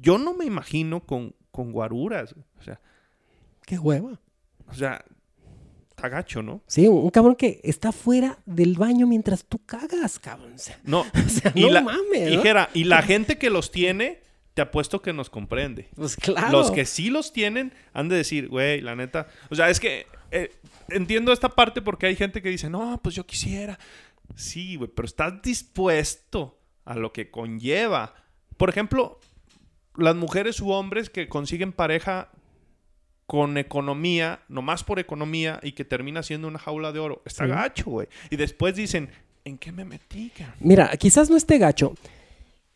Speaker 1: yo no me imagino con, con guaruras. O sea,
Speaker 3: qué hueva.
Speaker 1: o sea, está gacho, ¿no?
Speaker 3: Sí, un cabrón que está fuera del baño mientras tú cagas, cabrón. O sea,
Speaker 1: No, <laughs>
Speaker 3: o sea,
Speaker 1: y
Speaker 3: no
Speaker 1: la,
Speaker 3: mames, ¿no?
Speaker 1: dijera, y la gente que los tiene, te apuesto que nos comprende.
Speaker 3: Pues claro.
Speaker 1: Los que sí los tienen han de decir, güey, la neta. O sea, es que eh, entiendo esta parte porque hay gente que dice, no, pues yo quisiera. Sí, güey, pero estás dispuesto a lo que conlleva. Por ejemplo, las mujeres u hombres que consiguen pareja con economía, nomás por economía, y que termina siendo una jaula de oro. Está
Speaker 3: Sí.
Speaker 1: gacho, güey. Y después dicen, ¿en qué me metí? cabrón?"
Speaker 3: Mira, quizás no esté gacho.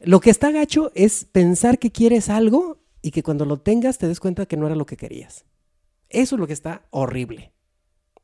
Speaker 3: Lo que está gacho es pensar que quieres algo y que cuando lo tengas te des cuenta que no era lo que querías. Eso es lo que está horrible.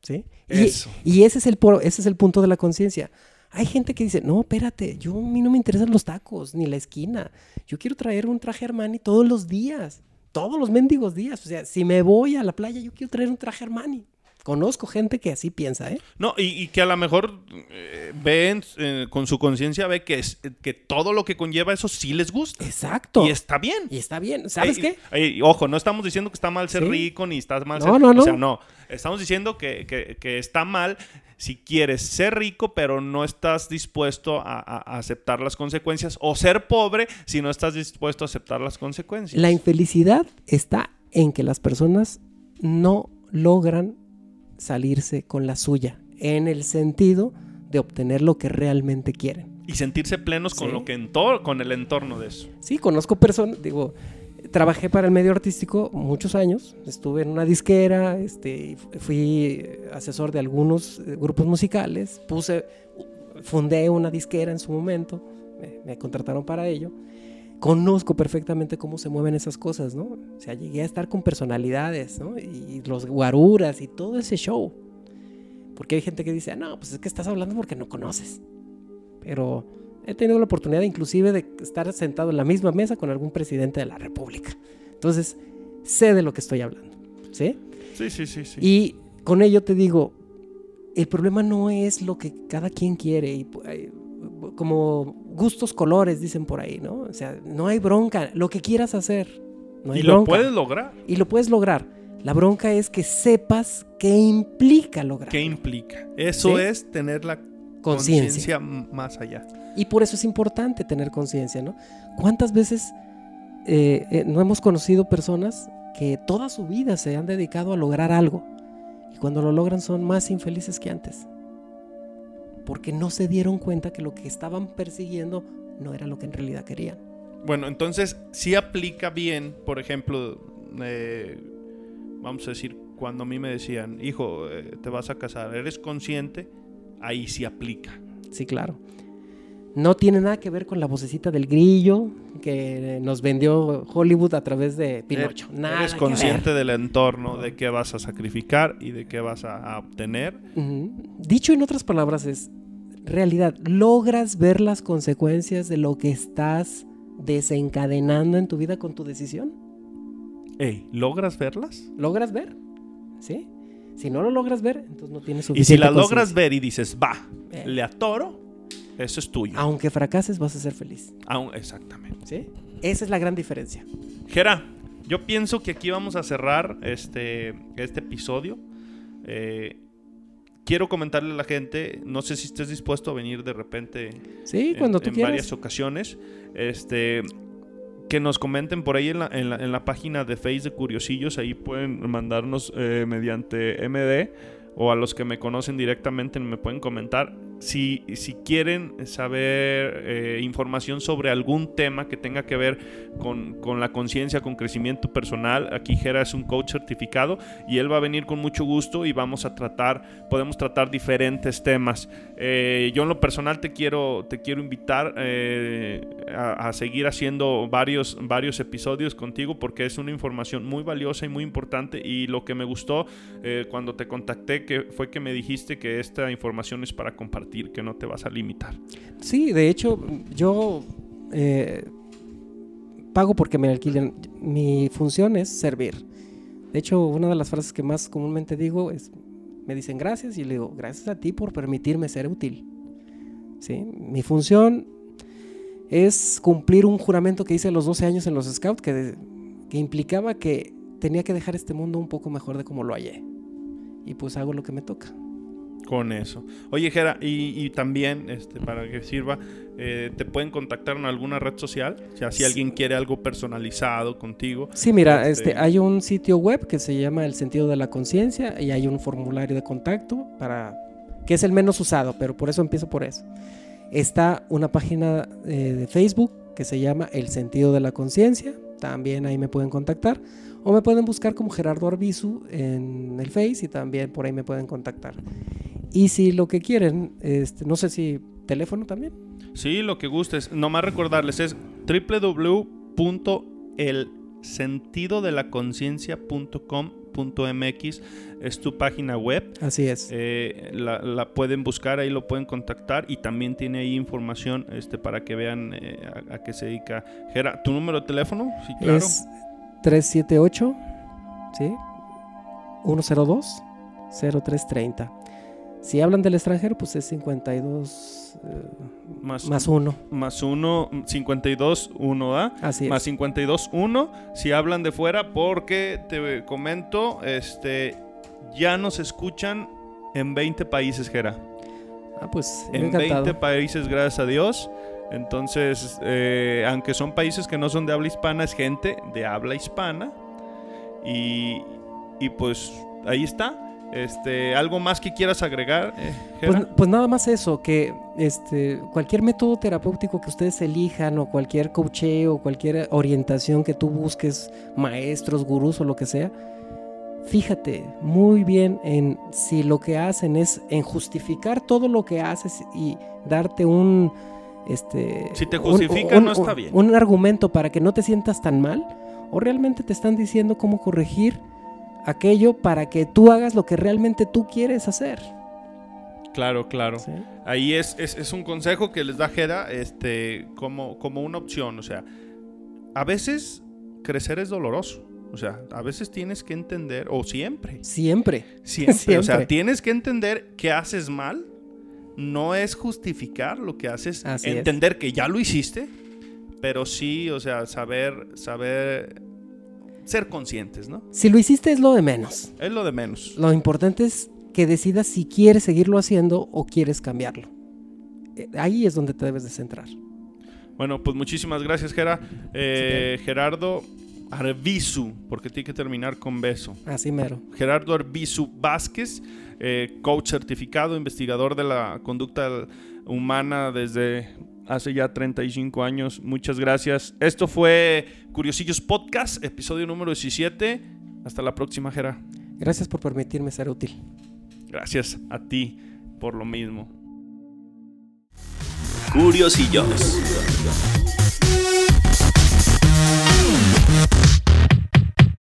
Speaker 3: ¿Sí? Y,
Speaker 1: Eso.
Speaker 3: y ese, es el, ese es el punto de la conciencia. Hay gente que dice, no, espérate, yo a mí no me interesan los tacos ni la esquina. Yo quiero traer un traje Armani todos los días, todos los mendigos días. O sea, si me voy a la playa, yo quiero traer un traje Armani. Conozco gente que así piensa, ¿eh?
Speaker 1: No, y, y que a lo mejor eh, ven, eh, con su conciencia, ve que, es, que todo lo que conlleva eso sí les gusta.
Speaker 3: Exacto.
Speaker 1: Y está bien.
Speaker 3: Y está bien. ¿Sabes
Speaker 1: Ey,
Speaker 3: qué?
Speaker 1: ey, ojo, no estamos diciendo que está mal ser
Speaker 3: Sí.
Speaker 1: rico ni está mal
Speaker 3: No,
Speaker 1: ser...
Speaker 3: no,
Speaker 1: O
Speaker 3: no.
Speaker 1: sea, no. Estamos diciendo que, que- que está mal si quieres ser rico, pero no estás dispuesto a, aceptar las consecuencias. O ser pobre si no estás dispuesto a aceptar las consecuencias.
Speaker 3: La infelicidad está en que las personas no logran salirse con la suya, en el sentido de obtener lo que realmente quieren.
Speaker 1: Y sentirse plenos con lo que ento- con el entorno de eso.
Speaker 3: Sí, conozco personas, digo, trabajé para el medio artístico muchos años, estuve en una disquera, este, fui asesor de algunos eh, grupos musicales, puse, fundé una disquera en su momento, me, me contrataron para ello. Conozco perfectamente cómo se mueven esas cosas, ¿no? O sea, llegué a estar con personalidades, ¿no? Y los guaruras y todo ese show. Porque hay gente que dice, "Ah, no, pues es que estás hablando porque no conoces. Pero he tenido la oportunidad inclusive de estar sentado en la misma mesa con algún presidente de la República. Entonces, sé de lo que estoy hablando. ¿Sí?
Speaker 1: Sí, sí, sí, sí.
Speaker 3: Y con ello te digo, el problema no es lo que cada quien quiere. Y, ay, como gustos colores, dicen por ahí, ¿no? O sea, no hay bronca. Lo que quieras hacer. No hay
Speaker 1: y lo
Speaker 3: bronca.
Speaker 1: puedes lograr.
Speaker 3: Y lo puedes lograr. La bronca es que sepas qué implica lograr.
Speaker 1: ¿Qué implica? Eso
Speaker 3: Sí.
Speaker 1: es tener la
Speaker 3: Conciencia.
Speaker 1: más allá.
Speaker 3: Y por eso es importante tener conciencia, ¿no? ¿Cuántas veces eh, eh, no hemos conocido personas que toda su vida se han dedicado a lograr algo y cuando lo logran son más infelices que antes? Porque no se dieron cuenta que lo que estaban persiguiendo no era lo que en realidad querían.
Speaker 1: Bueno, entonces sí aplica bien, por ejemplo, eh, vamos a decir, cuando a mí me decían, hijo, te vas a casar, ¿eres consciente? Ahí sí aplica.
Speaker 3: Sí, claro. No tiene nada que ver con la vocecita del grillo que nos vendió Hollywood a través de Pinocho. Nada
Speaker 1: eres
Speaker 3: que
Speaker 1: consciente del entorno, de qué vas a sacrificar y de qué vas a, a obtener.
Speaker 3: Dicho en otras palabras es, realidad, logras ver las consecuencias de lo que estás desencadenando en tu vida con tu decisión.
Speaker 1: Ey, ¿logras verlas?
Speaker 3: ¿Logras ver? ¿Sí? Si no lo logras ver, entonces no tienes
Speaker 1: Y
Speaker 3: suficiente
Speaker 1: si las logras ver y dices, va,
Speaker 3: Eh.
Speaker 1: le atoro, eso es tuyo.
Speaker 3: Aunque fracases, vas a ser feliz.
Speaker 1: Aún- exactamente.
Speaker 3: ¿Sí? Esa es la gran diferencia.
Speaker 1: Jera, yo pienso que aquí vamos a cerrar este, este episodio. Eh, quiero comentarle a la gente, no sé si estés dispuesto a venir de repente
Speaker 3: Sí,
Speaker 1: en-
Speaker 3: cuando tú
Speaker 1: en
Speaker 3: quieras.
Speaker 1: varias ocasiones. Este, que nos comenten por ahí en la, en la- en la página de Face de Curiosillos. Ahí pueden mandarnos eh, mediante MD o a los que me conocen directamente me pueden comentar. Si, quieren saber eh, información sobre algún tema que tenga que ver con, con la conciencia, con crecimiento personal, aquí Jera es un coach certificado y él va a venir con mucho gusto y vamos a tratar, podemos tratar diferentes temas. Eh, yo en lo personal te quiero, te quiero invitar eh, a, a seguir haciendo varios, varios episodios contigo porque es una información muy valiosa y muy importante y lo que me gustó eh, cuando te contacté que fue que me dijiste que esta información es para compartir, que no te vas a limitar.
Speaker 3: Sí, de hecho, yo eh, pago porque me alquilen. Mi función es servir. De hecho, una de las frases que más comúnmente digo es, me dicen gracias y le digo, gracias a ti por permitirme ser útil. ¿Sí? Mi función es cumplir un juramento que hice a los 12 años en los Scouts que, que implicaba que tenía que dejar este mundo un poco mejor de como lo hallé. Y pues hago lo que me toca.
Speaker 1: Con eso. Oye, Jera, y, y también, este, para que sirva, eh, ¿te pueden contactar en alguna red social? O sea, si alguien quiere algo personalizado contigo.
Speaker 3: Sí, mira,
Speaker 1: Este-
Speaker 3: este, hay un sitio web que se llama El sentido de la conciencia y hay un formulario de contacto para que es el menos usado, pero por eso empiezo por eso. Está una página eh, de Facebook que se llama El Sentido de la Conciencia, también ahí me pueden contactar, o me pueden buscar como Gerardo Arbizu en el Face y también por ahí me pueden contactar. Y si lo que quieren, este, no sé si teléfono también.
Speaker 1: Sí, lo que gustes. Nomás recordarles es www.elsentidodelaconciencia.com.mx es tu página web.
Speaker 3: Así es.
Speaker 1: Eh, la, la pueden buscar, ahí lo pueden contactar y también tiene ahí información este, para que vean eh, a, qué se dedica. Gera, ¿tu número de teléfono? Sí, claro.
Speaker 3: Es 378, ¿sí? 102 0330. Si hablan del extranjero, pues es 52 eh,
Speaker 1: Más,
Speaker 3: más 1.
Speaker 1: más 1, 52, 1, ¿ah?
Speaker 3: Así es.
Speaker 1: Más 52, 1. Si hablan de fuera, porque te comento, este, ya nos escuchan en 20 países, Gera.
Speaker 3: Ah, pues
Speaker 1: En
Speaker 3: encantado.
Speaker 1: 20 países, gracias a Dios. Entonces, eh, aunque son países que no son de habla hispana, es gente de habla hispana. Y, y pues ahí está. Este, ¿Algo más que quieras agregar, eh?
Speaker 3: Pues, pues nada más eso, que este, cualquier método terapéutico que ustedes elijan o cualquier coacheo, cualquier orientación que tú busques, maestros, gurús o lo que sea, fíjate muy bien en si lo que hacen es en justificar todo lo que haces y darte un... Este,
Speaker 1: Si te
Speaker 3: un-
Speaker 1: justifican, no está bien.
Speaker 3: Un argumento para que no te sientas tan mal o realmente te están diciendo cómo corregir aquello para que tú hagas lo que realmente tú quieres hacer.
Speaker 1: Claro, claro.
Speaker 3: ¿sí?
Speaker 1: Ahí es, es, es un consejo que les da Jera este, como, como una opción. O sea, a veces crecer es doloroso. O sea, a veces tienes que entender, o siempre,
Speaker 3: Siempre.
Speaker 1: siempre, <laughs> o sea, tienes que entender que haces mal. No es justificar lo que haces,
Speaker 3: Así es.
Speaker 1: entender que ya lo hiciste, pero sí, o sea, saber, saber, ser conscientes, ¿no?
Speaker 3: Si lo hiciste es lo de menos.
Speaker 1: Es lo de menos.
Speaker 3: Lo importante es que decidas si quieres seguirlo haciendo o quieres cambiarlo. Eh, Ahí es donde te debes de centrar.
Speaker 1: Bueno, pues muchísimas gracias, Gera. Eh, Gerardo Arbizu, porque tiene que terminar con beso.
Speaker 3: Así mero.
Speaker 1: Gerardo Arbizu Vázquez, eh, coach certificado, investigador de la conducta humana desde hace ya 35 años. Muchas gracias. Esto fue Curiosillos Podcast, episodio número 17. Hasta la próxima, Gera.
Speaker 3: Gracias por permitirme ser útil.
Speaker 1: Gracias a ti por lo mismo.
Speaker 2: Curiosillos.